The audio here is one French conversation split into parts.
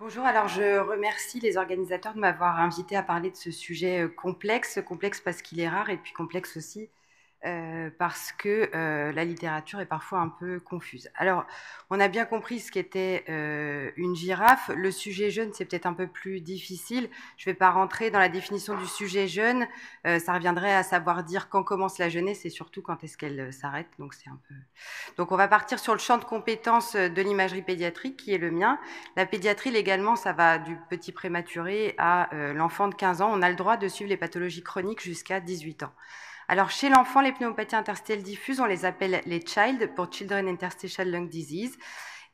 Bonjour, alors je remercie les organisateurs de m'avoir invité à parler de ce sujet euh, complexe, complexe parce qu'il est rare et puis complexe aussi euh, parce que euh, la littérature est parfois un peu confuse. Alors, on a bien compris ce qu'était euh, une girafe. Le sujet jeune, c'est peut-être un peu plus difficile. Je ne vais pas rentrer dans la définition du sujet jeune. ça reviendrait à savoir dire quand commence la jeunesse et surtout quand est-ce qu'elle s'arrête. Donc, c'est un peu. Donc, on va partir sur le champ de compétences de l'imagerie pédiatrique, qui est le mien. La pédiatrie, légalement, ça va du petit prématuré à l'enfant de 15 ans. On a le droit de suivre les pathologies chroniques jusqu'à 18 ans. Alors, chez l'enfant, les pneumopathies interstitielles diffuses, on les appelle les child pour Children Interstitial Lung Disease.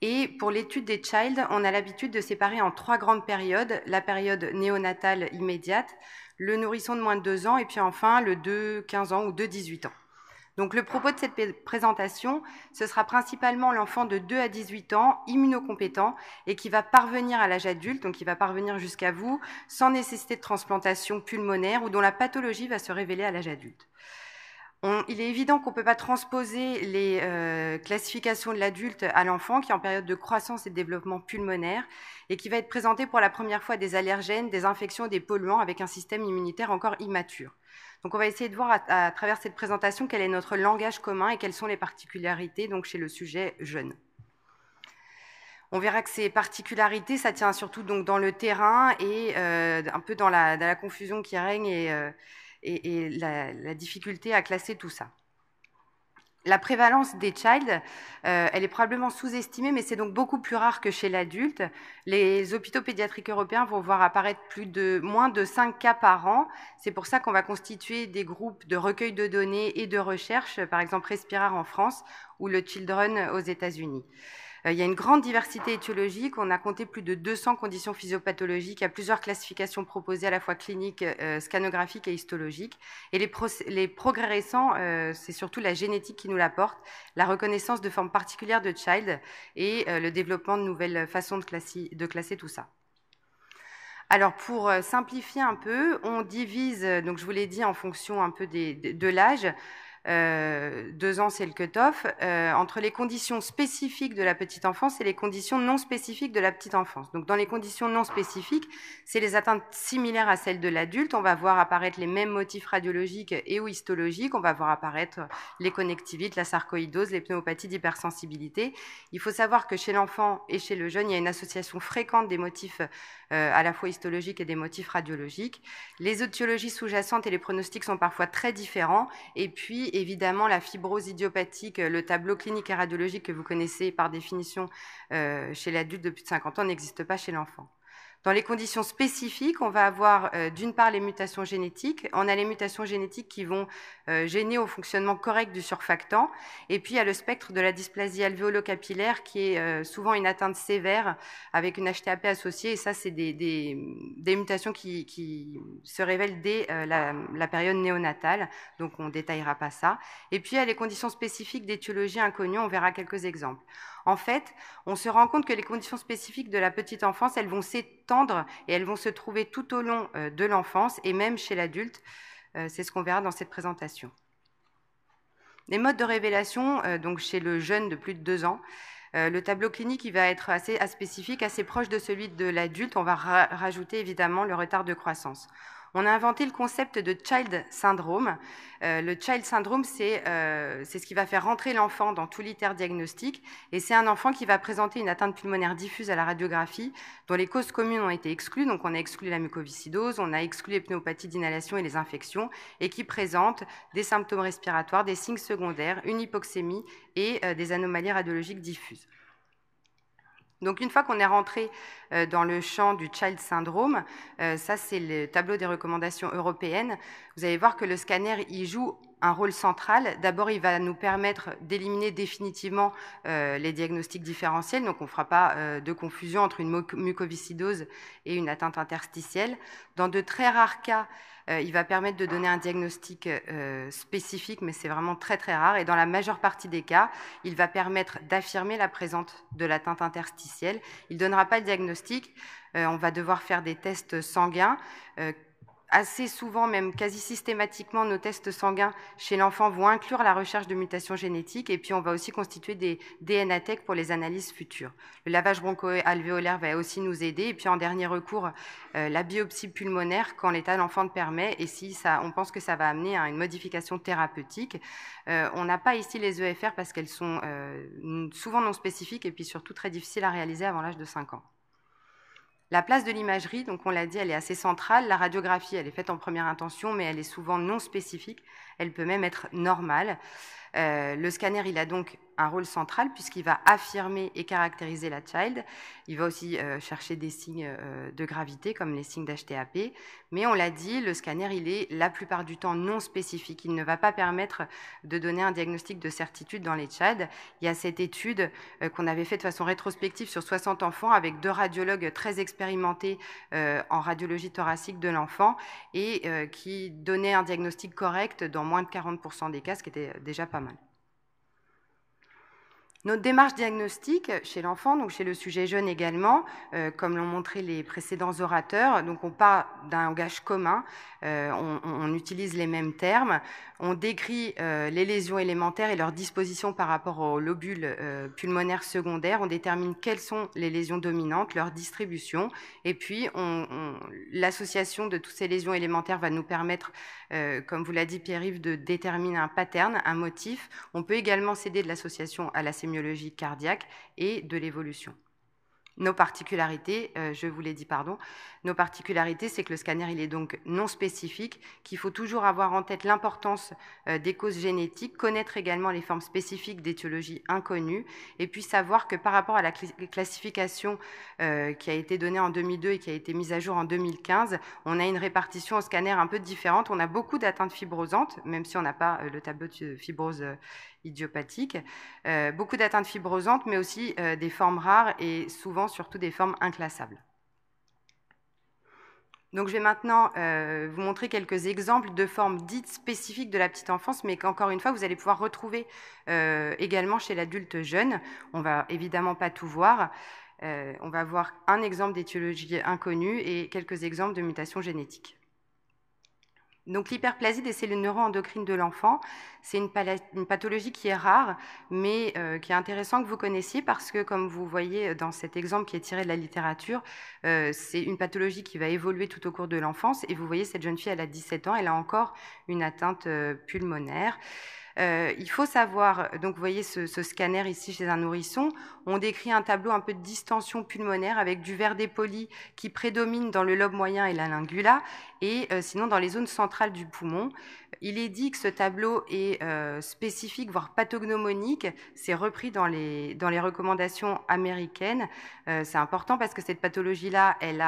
Et pour l'étude des child, on a l'habitude de séparer en trois grandes périodes. La période néonatale immédiate, le nourrisson de moins de 2 ans, et puis enfin le 2-15 ans ou 2-18 ans. Donc le propos de cette présentation, ce sera principalement l'enfant de 2 à 18 ans, immunocompétent, et qui va parvenir à l'âge adulte, donc qui va parvenir jusqu'à vous, sans nécessité de transplantation pulmonaire ou dont la pathologie va se révéler à l'âge adulte. il est évident qu'on ne peut pas transposer les euh, classifications de l'adulte à l'enfant qui est en période de croissance et de développement pulmonaire et qui va être présenté pour la première fois des allergènes, des infections, des polluants avec un système immunitaire encore immature. Donc on va essayer de voir à, travers cette présentation quel est notre langage commun et quelles sont les particularités donc, chez le sujet jeune. On verra que ces particularités, ça tient surtout dans le terrain et euh, un peu dans la, confusion qui règne et, euh, la difficulté à classer tout ça. La prévalence des child, euh, elle est probablement sous-estimée, mais c'est donc beaucoup plus rare que chez l'adulte. Les hôpitaux pédiatriques européens vont voir apparaître plus de moins de 5 cas par an. C'est pour ça qu'on va constituer des groupes de recueil de données et de recherche, par exemple Respirar en France ou le Children aux États-Unis. Euh, il y a une grande diversité étiologique. On a compté plus de 200 conditions physiopathologiques à plusieurs classifications proposées à la fois cliniques, euh, scanographiques et histologiques. Et les, progrès récents, euh, c'est surtout la génétique qui nous l'apporte, la reconnaissance de formes particulières de child et le développement de nouvelles façons de classer, tout ça. Alors pour simplifier un peu, on divise, donc je vous l'ai dit en fonction un peu de l'âge, euh, deux ans, c'est le cut-off, euh, entre les conditions spécifiques de la petite enfance et les conditions non spécifiques de la petite enfance. Donc, dans les conditions non spécifiques, c'est les atteintes similaires à celles de l'adulte. On va voir apparaître les mêmes motifs radiologiques et ou histologiques. On va voir apparaître les connectivites, la sarcoïdose, les pneumopathies d'hypersensibilité. Il faut savoir que chez l'enfant et chez le jeune, il y a une association fréquente des motifs euh, à la fois histologiques et des motifs radiologiques. Les étiologies sous-jacentes et les pronostics sont parfois très différents. Et puis, évidemment, la fibrose idiopathique, le tableau clinique et radiologique que vous connaissez par définition euh, chez l'adulte de plus de 50 ans n'existe pas chez l'enfant. Dans les conditions spécifiques, on va avoir euh, d'une part les mutations génétiques. On a les mutations génétiques qui vont euh, gêner au fonctionnement correct du surfactant. Et puis il y a le spectre de la dysplasie alvéolo-capillaire qui est euh, souvent une atteinte sévère avec une HTAP associée. Et ça, c'est des, mutations qui, se révèlent dès la, la, période néonatale. Donc on ne détaillera pas ça. Et puis il y a les conditions spécifiques d'étiologie inconnue. On verra quelques exemples. En fait, on se rend compte que les conditions spécifiques de la petite enfance, elles vont s'étendre et elles vont se trouver tout au long euh, de l'enfance et même chez l'adulte. Euh, c'est ce qu'on verra dans cette présentation. Les modes de révélation, euh, donc chez le jeune de plus de deux ans, le tableau clinique va être assez spécifique, assez proche de celui de l'adulte. On va rajouter évidemment le retard de croissance on a inventé le concept de child syndrome. Euh, le child syndrome, euh, c'est ce qui va faire rentrer l'enfant dans tout l'ITER diagnostic. Et c'est un enfant qui va présenter une atteinte pulmonaire diffuse à la radiographie, dont les causes communes ont été exclues. Donc, on a exclu la mucoviscidose, on a exclu les pneumopathies d'inhalation et les infections, et qui présente des symptômes respiratoires, des signes secondaires, une hypoxémie et euh, des anomalies radiologiques diffuses. Donc une fois qu'on est rentré euh, dans le champ du child syndrome, euh, ça c'est le tableau des recommandations européennes, vous allez voir que le scanner y joue un rôle central. D'abord, il va nous permettre d'éliminer définitivement euh, les diagnostics différentiels, donc on ne fera pas de confusion entre une mucoviscidose et une atteinte interstitielle. Dans de très rares cas, il va permettre de donner un diagnostic euh, spécifique, mais c'est vraiment très très rare. Et dans la majeure partie des cas, il va permettre d'affirmer la présence de l'atteinte interstitielle. Il ne donnera pas le diagnostic. Euh, on va devoir faire des tests sanguins assez souvent, même quasi systématiquement, nos tests sanguins chez l'enfant vont inclure la recherche de mutations génétiques et puis on va aussi constituer des DNA tech pour les analyses futures. Le lavage broncho-alvéolaire va aussi nous aider et puis en dernier recours, euh, la biopsie pulmonaire quand l'état de l'enfant le permet et si on pense que ça va amener à une modification thérapeutique. Euh, on n'a pas ici les EFR parce qu'elles sont euh, souvent non spécifiques et puis surtout très difficiles à réaliser avant l'âge de 5 ans. La place de l'imagerie, donc on l'a dit, elle est assez centrale. La radiographie, elle est faite en première intention, mais elle est souvent non spécifique. Elle peut même être normale. Euh, le scanner, il a donc un rôle central puisqu'il va affirmer et caractériser la child. Il va aussi euh, chercher des signes euh, de gravité comme les signes d'HTAP. Mais on l'a dit, le scanner, il est la plupart du temps non spécifique. Il ne va pas permettre de donner un diagnostic de certitude dans les CHAD. Il y a cette étude qu'on avait faite de façon rétrospective sur 60 enfants avec deux radiologues très expérimentés en radiologie thoracique de l'enfant et qui donnaient un diagnostic correct dans moins de 40% des cas, ce qui était déjà pas mal. Notre démarche diagnostique chez l'enfant, donc chez le sujet jeune également, euh, comme l'ont montré les précédents orateurs, donc on part d'un langage commun, euh, on, utilise les mêmes termes, on décrit euh, les lésions élémentaires et leur disposition par rapport aux lobules pulmonaires secondaires, on détermine quelles sont les lésions dominantes, leur distribution, et puis l'association de toutes ces lésions élémentaires va nous permettre, comme vous l'a dit Pierre-Yves, de déterminer un pattern, un motif. On peut également céder de l'association à la sémiologie cardiaque et de l'évolution. Nos particularités, euh, je vous l'ai dit, pardon, nos particularités, c'est que le scanner, il est donc non spécifique, qu'il faut toujours avoir en tête l'importance euh, des causes génétiques, connaître également les formes spécifiques d'étiologie inconnues, et puis savoir que par rapport à la classification euh, qui a été donnée en 2002 et qui a été mise à jour en 2015, on a une répartition au scanner un peu différente. On a beaucoup d'atteintes fibrosantes, même si on n'a pas le tableau de fibrose idiopathique, beaucoup d'atteintes fibrosantes, mais aussi des formes rares et souvent surtout des formes inclassables. Donc je vais maintenant euh, vous montrer quelques exemples de formes dites spécifiques de la petite enfance, mais qu'encore une fois, vous allez pouvoir retrouver euh, également chez l'adulte jeune. On va évidemment pas tout voir. Euh, on va voir un exemple d'étiologie inconnue et quelques exemples de mutations génétiques. Donc l'hyperplasie des cellules neuroendocrines de l'enfant, c'est une, pathologie qui est rare, mais euh, qui est intéressant que vous connaissiez parce que, comme vous voyez dans cet exemple qui est tiré de la littérature, euh, c'est une pathologie qui va évoluer tout au cours de l'enfance. Et vous voyez, cette jeune fille, elle a 17 ans, elle a encore une atteinte euh, pulmonaire. Euh, il faut savoir, donc vous voyez ce, scanner ici chez un nourrisson, on décrit un tableau un peu de distension pulmonaire avec du verre dépoli qui prédomine dans le lobe moyen et la lingula, et euh, sinon dans les zones centrales du poumon. Il est dit que ce tableau est euh, spécifique, voire pathognomonique. C'est repris dans les, dans les recommandations américaines. C'est important parce que cette pathologie-là, elle,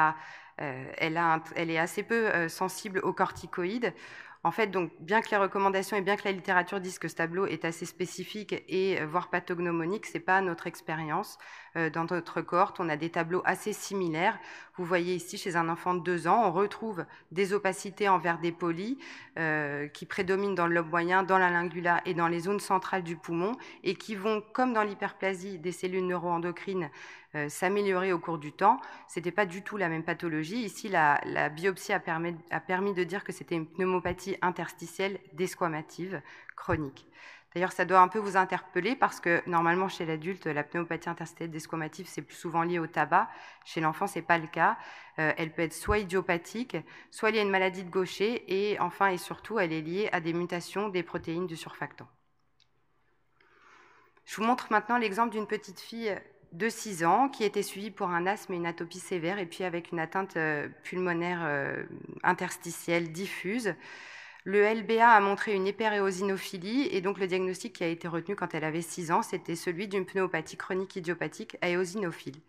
elle, elle est assez peu sensible aux corticoïdes. En fait, donc, bien que les recommandations et bien que la littérature disent que ce tableau est assez spécifique et euh, voire pathognomonique, c'est pas notre expérience. Euh, dans notre cohorte, on a des tableaux assez similaires. Vous voyez ici, chez un enfant de 2 ans, on retrouve des opacités en verre dépoli euh, qui prédominent dans le lobe moyen, dans la lingula et dans les zones centrales du poumon et qui vont, comme dans l'hyperplasie des cellules neuroendocrines, euh, s'améliorer au cours du temps. Ce n'était pas du tout la même pathologie. Ici, la, biopsie a permis, de dire que c'était une pneumopathie interstitielle desquamative chronique. D'ailleurs, ça doit un peu vous interpeller parce que normalement, chez l'adulte, la pneumopathie interstitielle desquamative, c'est plus souvent lié au tabac. Chez l'enfant, ce n'est pas le cas. Euh, elle peut être soit idiopathique, soit liée à une maladie de Gaucher, et enfin et surtout, elle est liée à des mutations des protéines du surfactant. Je vous montre maintenant l'exemple d'une petite fille de 6 ans qui était suivi pour un asthme et une atopie sévère et puis avec une atteinte euh, pulmonaire euh, interstitielle diffuse. Le LBA a montré une hyperéosinophilie et donc le diagnostic qui a été retenu quand elle avait 6 ans, c'était celui d'une pneumopathie chronique idiopathique éosinophile.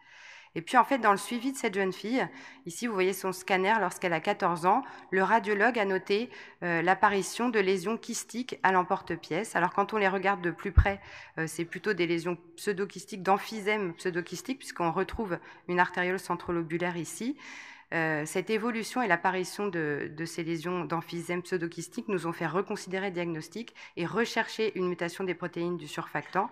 Et puis en fait, dans le suivi de cette jeune fille, ici vous voyez son scanner lorsqu'elle a 14 ans, le radiologue a noté euh, l'apparition de lésions kystiques à l'emporte-pièce. Alors quand on les regarde de plus près, euh, c'est plutôt des lésions pseudo-kystiques, d'emphysème pseudo-kystique, puisqu'on retrouve une artériole centrolobulaire ici. Euh, cette évolution et l'apparition de, ces lésions d'emphysème pseudo-kystique nous ont fait reconsidérer le diagnostic et rechercher une mutation des protéines du surfactant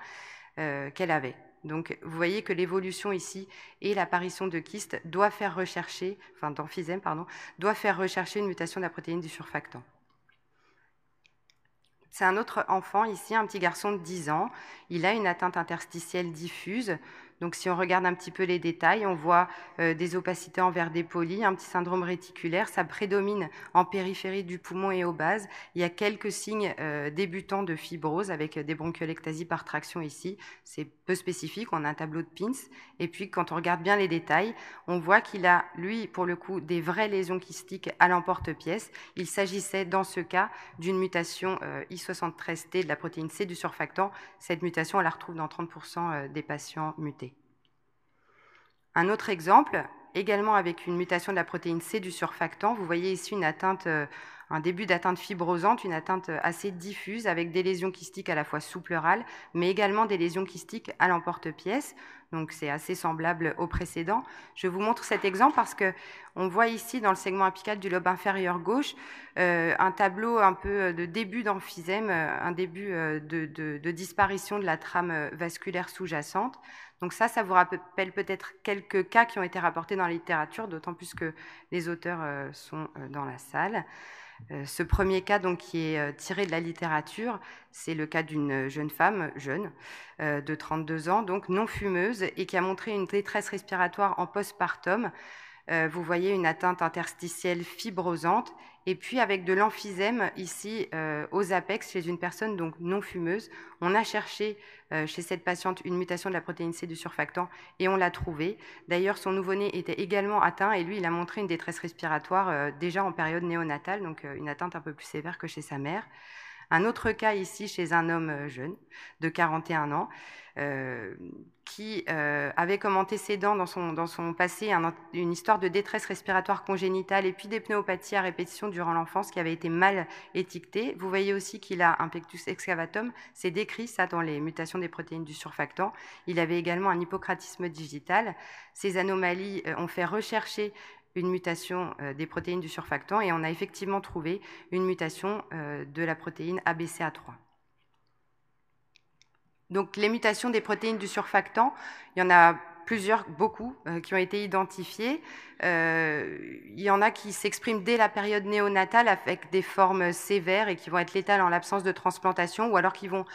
qu'elle avait. Donc, vous voyez que l'évolution ici et l'apparition de kystes doit faire rechercher, enfin d'emphysème, pardon, doit faire rechercher une mutation de la protéine du surfactant. C'est un autre enfant ici, un petit garçon de 10 ans. Il a une atteinte interstitielle diffuse. Donc si on regarde un petit peu les détails, on voit euh, des opacités en verre dépoli, un petit syndrome réticulaire, ça prédomine en périphérie du poumon et aux bases. Il y a quelques signes euh, débutants de fibrose avec des bronchiolectasies par traction ici. C'est peu spécifique, on a un tableau de Pins. Et puis quand on regarde bien les détails, on voit qu'il a, lui, pour le coup, des vraies lésions kystiques à l'emporte-pièce. Il s'agissait dans ce cas d'une mutation euh, I73T de la protéine C du surfactant. Cette mutation, on la retrouve dans 30% des patients mutés. Un autre exemple, également avec une mutation de la protéine C du surfactant, vous voyez ici euh, un début d'atteinte fibrosante, une atteinte assez diffuse avec des lésions kystiques à la fois sous pleurales, mais également des lésions kystiques à l'emporte-pièce. Donc c'est assez semblable au précédent. Je vous montre cet exemple parce que on voit ici dans le segment apical du lobe inférieur gauche euh, un tableau un peu de début d'emphysème, euh, un début de, disparition de la trame vasculaire sous-jacente. Donc ça, ça vous rappelle peut-être quelques cas qui ont été rapportés dans la littérature, d'autant plus que les auteurs euh, sont euh, dans la salle. Euh, ce premier cas, donc, qui est tiré de la littérature, c'est le cas d'une jeune femme, jeune, de 32 ans, donc non fumeuse, et qui a montré une détresse respiratoire en postpartum. vous voyez une atteinte interstitielle fibrosante et puis avec de l'emphysème ici euh, aux apex chez une personne donc non fumeuse, on a cherché euh, chez cette patiente une mutation de la protéine C du surfactant et on l'a trouvée. D'ailleurs, son nouveau-né était également atteint et lui, il a montré une détresse respiratoire euh, déjà en période néonatale, donc une atteinte un peu plus sévère que chez sa mère. Un autre cas ici chez un homme euh, jeune de 41 ans euh, qui euh, avait comme antécédent dans son, dans son passé une histoire de détresse respiratoire congénitale et puis des pneumopathies à répétition durant l'enfance qui avait été mal étiquetée. Vous voyez aussi qu'il a un pectus excavatum, c'est décrit ça dans les mutations des protéines du surfactant. Il avait également un hippocratisme digital. Ces anomalies ont fait rechercher une mutation euh, des protéines du surfactant et on a effectivement trouvé une mutation euh, de la protéine ABCA3. Donc les mutations des protéines du surfactant, il y en a plusieurs, beaucoup, euh, qui ont été identifiées. il y en a qui s'expriment dès la période néonatale avec des formes sévères et qui vont être létales en l'absence de transplantation, ou alors qui vont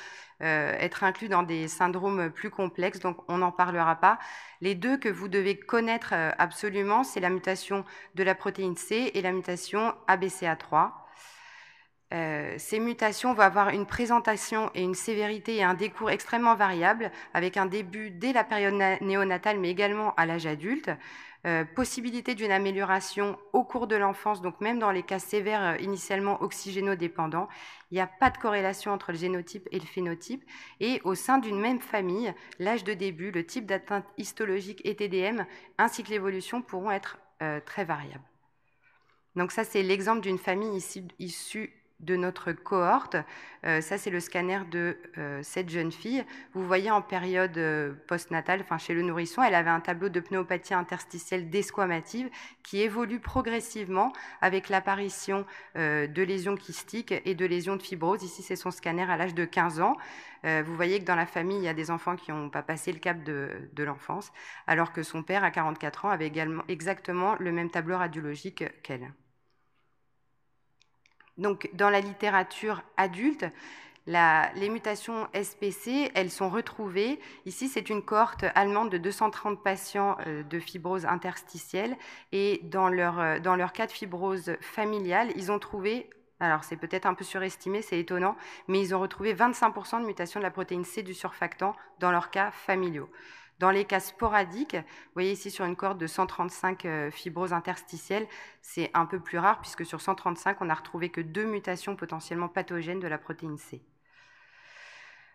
euh, être inclus dans des syndromes plus complexes, donc on n'en parlera pas. Les deux que vous devez connaître euh, absolument, c'est la mutation de la protéine C et la mutation ABCA3. Euh, ces mutations vont avoir une présentation et une sévérité et un décours extrêmement variables, avec un début dès la période néonatale, mais également à l'âge adulte. Euh, possibilité d'une amélioration au cours de l'enfance, donc même dans les cas sévères euh, initialement oxygénodépendants, il n'y a pas de corrélation entre le génotype et le phénotype. Et au sein d'une même famille, l'âge de début, le type d'atteinte histologique et TDM, ainsi que l'évolution pourront être très variables. Donc ça, c'est l'exemple d'une famille issue de notre cohorte. Euh, ça, c'est le scanner de euh, cette jeune fille. Vous voyez en période euh, postnatale, enfin chez le nourrisson, elle avait un tableau de pneumopathie interstitielle desquamative qui évolue progressivement avec l'apparition de lésions kystiques et de lésions de fibrose. Ici, c'est son scanner à l'âge de 15 ans. vous voyez que dans la famille, il y a des enfants qui n'ont pas passé le cap de, de l'enfance, alors que son père, à 44 ans, avait également exactement le même tableau radiologique qu'elle. Donc, dans la littérature adulte, les mutations SPC, elles sont retrouvées. Ici, c'est une cohorte allemande de 230 patients euh, de fibrose interstitielle. Et dans leur, euh, dans leur cas de fibrose familiale, ils ont trouvé, alors c'est peut-être un peu surestimé, c'est étonnant, mais ils ont retrouvé 25% de mutation de la protéine C du surfactant dans leurs cas familiaux. Dans les cas sporadiques, vous voyez ici sur une corde de 135 euh, fibroses interstitielles, c'est un peu plus rare puisque sur 135, on n'a retrouvé que deux mutations potentiellement pathogènes de la protéine C.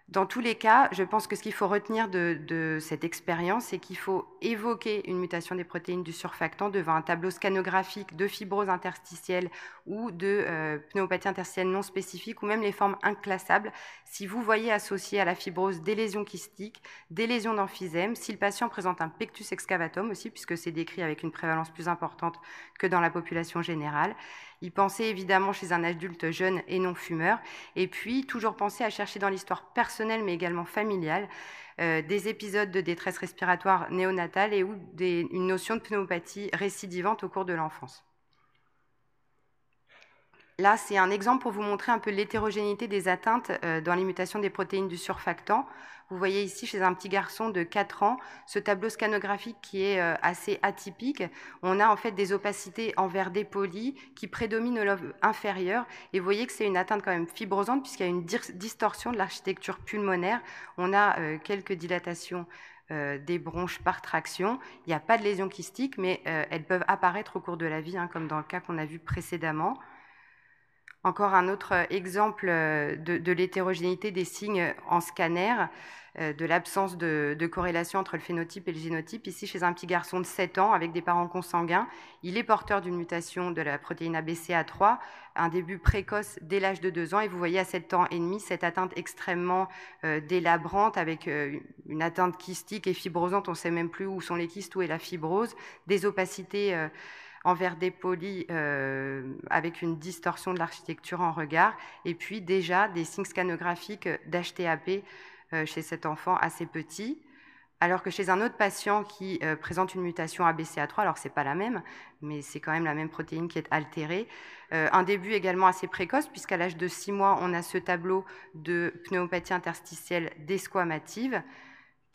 Dans tous les cas, je pense que ce qu'il faut retenir de, cette expérience, c'est qu'il faut évoquer une mutation des protéines du surfactant devant un tableau scanographique de fibrose interstitielle ou de euh, pneumopathie interstitielle non spécifique ou même les formes inclassables. Si vous voyez associé à la fibrose des lésions kystiques, des lésions d'emphysème, si le patient présente un pectus excavatum aussi, puisque c'est décrit avec une prévalence plus importante que dans la population générale, Y penser évidemment chez un adulte jeune et non fumeur. Et puis, toujours penser à chercher dans l'histoire personnelle, mais également familiale, euh, des épisodes de détresse respiratoire néonatale et ou une notion de pneumopathie récidivante au cours de l'enfance. Là, c'est un exemple pour vous montrer un peu l'hétérogénéité des atteintes euh, dans l'imitation des protéines du surfactant. Vous voyez ici chez un petit garçon de 4 ans ce tableau scanographique qui est euh, assez atypique. On a en fait des opacités en verre dépoli qui prédominent au lobe inférieur. Et vous voyez que c'est une atteinte quand même fibrosante puisqu'il y a une distorsion de l'architecture pulmonaire. On a euh, quelques dilatations des bronches par traction. Il n'y a pas de lésions kystiques, mais elles peuvent apparaître au cours de la vie, hein, comme dans le cas qu'on a vu précédemment. Encore un autre euh, exemple euh, de, l'hétérogénéité des signes en scanner, euh, de l'absence de, corrélation entre le phénotype et le génotype. Ici, chez un petit garçon de 7 ans avec des parents consanguins, il est porteur d'une mutation de la protéine ABCA3, un début précoce dès l'âge de 2 ans. Et vous voyez à 7 ans et demi cette atteinte extrêmement délabrante avec une atteinte kystique et fibrosante. On ne sait même plus où sont les kystes, où est la fibrose, des opacités en verre dépoli euh, avec une distorsion de l'architecture en regard, et puis déjà des signes scanographiques d'HTAP euh, chez cet enfant assez petit. Alors que chez un autre patient qui euh, présente une mutation ABCA3, alors c'est pas la même, mais c'est quand même la même protéine qui est altérée, un début également assez précoce, puisqu'à l'âge de 6 mois, on a ce tableau de pneumopathie interstitielle desquamative,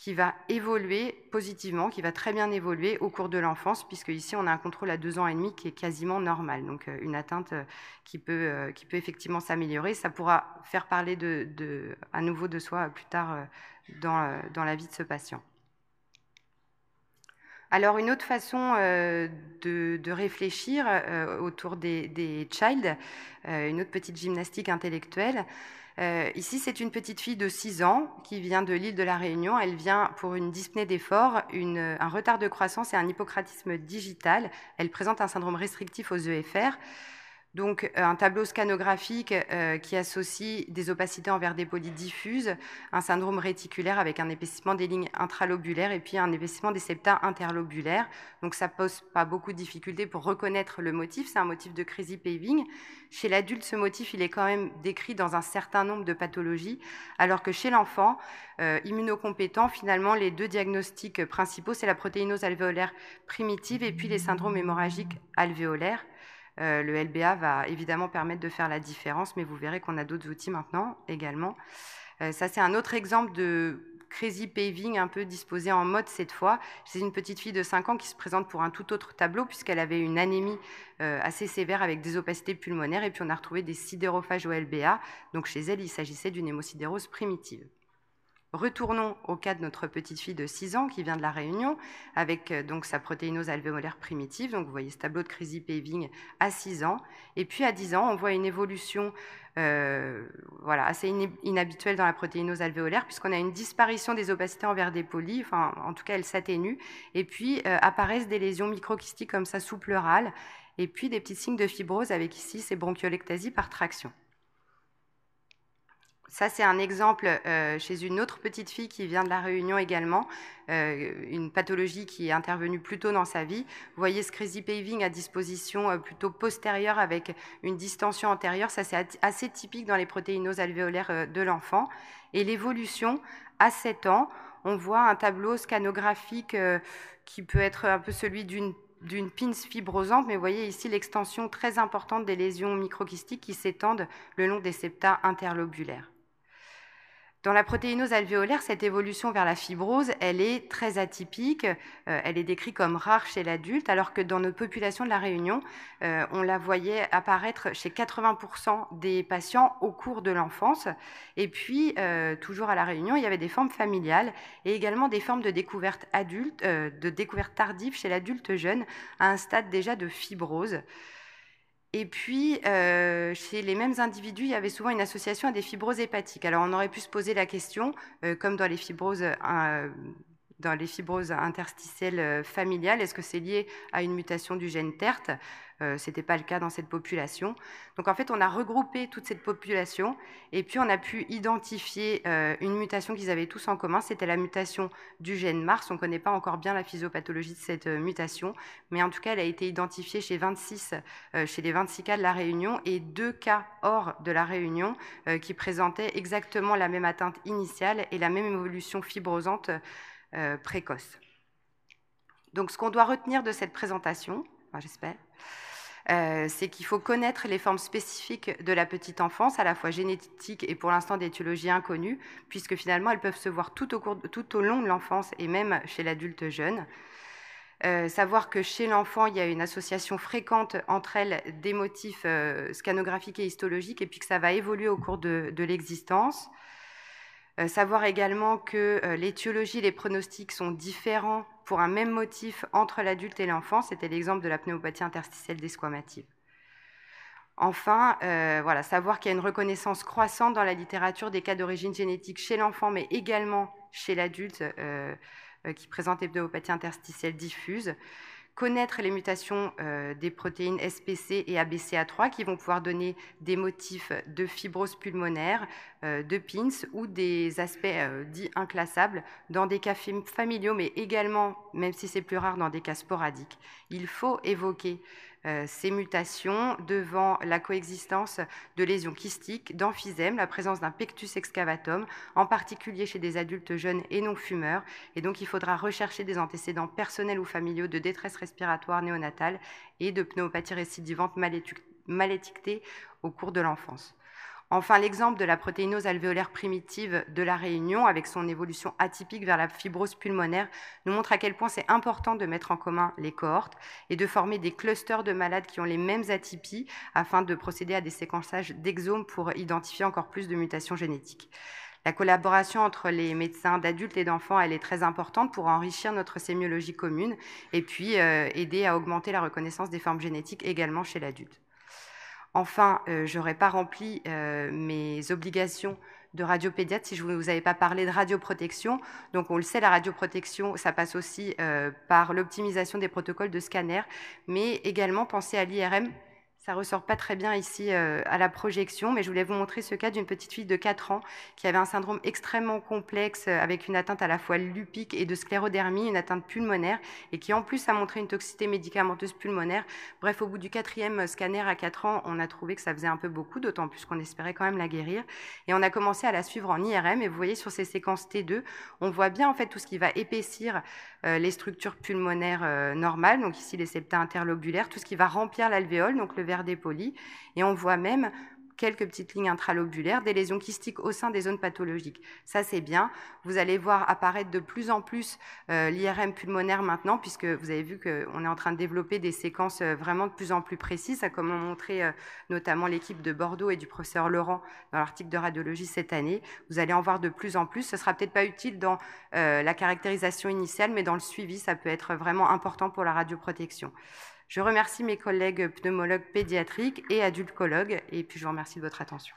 qui va évoluer positivement, qui va très bien évoluer au cours de l'enfance, puisque ici on a un contrôle à deux ans et demi qui est quasiment normal, donc euh, une atteinte euh, qui peut, euh, qui peut effectivement s'améliorer. Ça pourra faire parler de, à nouveau de soi plus tard dans la vie de ce patient. Alors une autre façon de, réfléchir autour des, child, une autre petite gymnastique intellectuelle, euh, ici, c'est une petite fille de 6 ans qui vient de l'île de la Réunion. Elle vient pour une dyspnée d'effort, un retard de croissance et un hypocratisme digital. Elle présente un syndrome restrictif aux EFR. Donc euh, un tableau scanographique euh, qui associe des opacités en verre dépoli diffuses, un syndrome réticulaire avec un épaississement des lignes intralobulaires et puis un épaississement des septa interlobulaires. Donc ça pose pas beaucoup de difficultés pour reconnaître le motif. C'est un motif de crazy paving. Chez l'adulte, ce motif il est quand même décrit dans un certain nombre de pathologies, alors que chez l'enfant euh, immunocompétent, finalement les deux diagnostics principaux c'est la protéinose alvéolaire primitive et puis les syndromes hémorragiques alvéolaires. Euh, le LBA va évidemment permettre de faire la différence, mais vous verrez qu'on a d'autres outils maintenant également. Euh, ça, c'est un autre exemple de crazy paving un peu disposé en mode cette fois. C'est une petite fille de 5 ans qui se présente pour un tout autre tableau puisqu'elle avait une anémie euh, assez sévère avec des opacités pulmonaires et puis on a retrouvé des sidérophages au LBA. Donc chez elle, il s'agissait d'une hémosidérose primitive. Retournons au cas de notre petite fille de 6 ans qui vient de la Réunion avec euh, donc sa protéinose alvéolaire primitive. Donc vous voyez ce tableau de crazy paving à 6 ans. Et puis à 10 ans, on voit une évolution euh, voilà, assez inhabituelle dans la protéinose alvéolaire puisqu'on a une disparition des opacités en verre dépoli, enfin en tout cas elles s'atténuent. Et puis euh, apparaissent des lésions microkystiques comme ça sous pleurale et puis des petits signes de fibrose avec ici ces bronchiolectasies par traction. Ça, c'est un exemple euh, chez une autre petite fille qui vient de la Réunion également, euh, une pathologie qui est intervenue plus tôt dans sa vie. Vous voyez ce crazy paving à disposition euh, plutôt postérieure avec une distension antérieure. Ça, c'est assez typique dans les protéinoses alvéolaires de l'enfant. Et l'évolution à 7 ans, on voit un tableau scanographique qui peut être un peu celui d'une d'une pins fibrosante, mais vous voyez ici l'extension très importante des lésions microkystiques qui s'étendent le long des septa interlobulaires. Dans la protéinose alvéolaire, cette évolution vers la fibrose, elle est très atypique. Euh, elle est décrite comme rare chez l'adulte, alors que dans notre population de la Réunion, euh, on la voyait apparaître chez 80% des patients au cours de l'enfance. Et puis, euh, toujours à la Réunion, il y avait des formes familiales et également des formes de découverte adulte, de découverte tardive chez l'adulte jeune, à un stade déjà de fibrose. Et puis, euh, chez les mêmes individus, il y avait souvent une association à des fibroses hépatiques. Alors, on aurait pu se poser la question, euh, comme dans les fibroses euh, dans les fibroses interstitielles familiales. Est-ce que c'est lié à une mutation du gène TERT euh, ce n'était pas le cas dans cette population. Donc en fait, on a regroupé toute cette population et puis on a pu identifier euh, une mutation qu'ils avaient tous en commun. C'était la mutation du gène Mars. On ne connaît pas encore bien la physiopathologie de cette euh, mutation, mais en tout cas, elle a été identifiée chez 26, chez les 26 cas de la Réunion et deux cas hors de la Réunion qui présentaient exactement la même atteinte initiale et la même évolution fibrosante précoce. Donc ce qu'on doit retenir de cette présentation, j'espère, euh, c'est qu'il faut connaître les formes spécifiques de la petite enfance, à la fois génétiques et pour l'instant d'étiologie inconnue, puisque finalement elles peuvent se voir tout au, long de l'enfance et même chez l'adulte jeune. Euh, savoir que chez l'enfant, il y a une association fréquente entre elles des motifs euh, scanographiques et histologiques, et puis que ça va évoluer au cours de l'existence. Savoir également que l'étiologie et les pronostics sont différents pour un même motif entre l'adulte et l'enfant. C'était l'exemple de la pneumopathie interstitielle desquamative. Enfin, euh, voilà, savoir qu'il y a une reconnaissance croissante dans la littérature des cas d'origine génétique chez l'enfant, mais également chez l'adulte qui présente les pneumopathies interstitielles diffuses connaître les mutations euh, des protéines SPC et ABCA3 qui vont pouvoir donner des motifs de fibrose pulmonaire, euh, de PINS ou des aspects euh, dits inclassables dans des cas familiaux, mais également, même si c'est plus rare, dans des cas sporadiques. Il faut évoquer ces mutations devant la coexistence de lésions kystiques, d'emphysème, la présence d'un pectus excavatum, en particulier chez des adultes jeunes et non fumeurs. Et donc, il faudra rechercher des antécédents personnels ou familiaux de détresse respiratoire néonatale et de pneumopathie récidivante mal étiquetée au cours de l'enfance. Enfin, l'exemple de la protéinose alvéolaire primitive de la Réunion, avec son évolution atypique vers la fibrose pulmonaire, nous montre à quel point c'est important de mettre en commun les cohortes et de former des clusters de malades qui ont les mêmes atypies afin de procéder à des séquençages d'exomes pour identifier encore plus de mutations génétiques. La collaboration entre les médecins d'adultes et d'enfants, elle est très importante pour enrichir notre sémiologie commune et puis euh, aider à augmenter la reconnaissance des formes génétiques également chez l'adulte. Enfin, euh, je n'aurais pas rempli euh, mes obligations de radiopédiatre si je ne vous avais pas parlé de radioprotection. Donc on le sait, la radioprotection, ça passe aussi euh, par l'optimisation des protocoles de scanner, mais également penser à l'IRM ça ressort pas très bien ici euh, à la projection, mais je voulais vous montrer ce cas d'une petite fille de 4 ans qui avait un syndrome extrêmement complexe euh, avec une atteinte à la fois lupique et de sclérodermie, une atteinte pulmonaire, et qui en plus a montré une toxicité médicamenteuse pulmonaire. Bref, au bout du quatrième scanner à 4 ans, on a trouvé que ça faisait un peu beaucoup, d'autant plus qu'on espérait quand même la guérir. Et on a commencé à la suivre en IRM, et vous voyez sur ces séquences T2, on voit bien en fait tout ce qui va épaissir euh, les structures pulmonaires normales, donc ici les septa interlobulaires, tout ce qui va remplir l'alvéole, donc le des polis, et on voit même quelques petites lignes intralobulaires, des lésions kystiques au sein des zones pathologiques. Ça, c'est bien. Vous allez voir apparaître de plus en plus euh, l'IRM pulmonaire maintenant, puisque vous avez vu qu'on est en train de développer des séquences euh, vraiment de plus en plus précises, comme ont montré euh, notamment l'équipe de Bordeaux et du professeur Laurent dans l'article de radiologie cette année. Vous allez en voir de plus en plus. Ce sera peut-être pas utile dans la caractérisation initiale, mais dans le suivi, ça peut être vraiment important pour la radioprotection. Je remercie mes collègues pneumologues pédiatriques et adultologues, et puis je vous remercie de votre attention.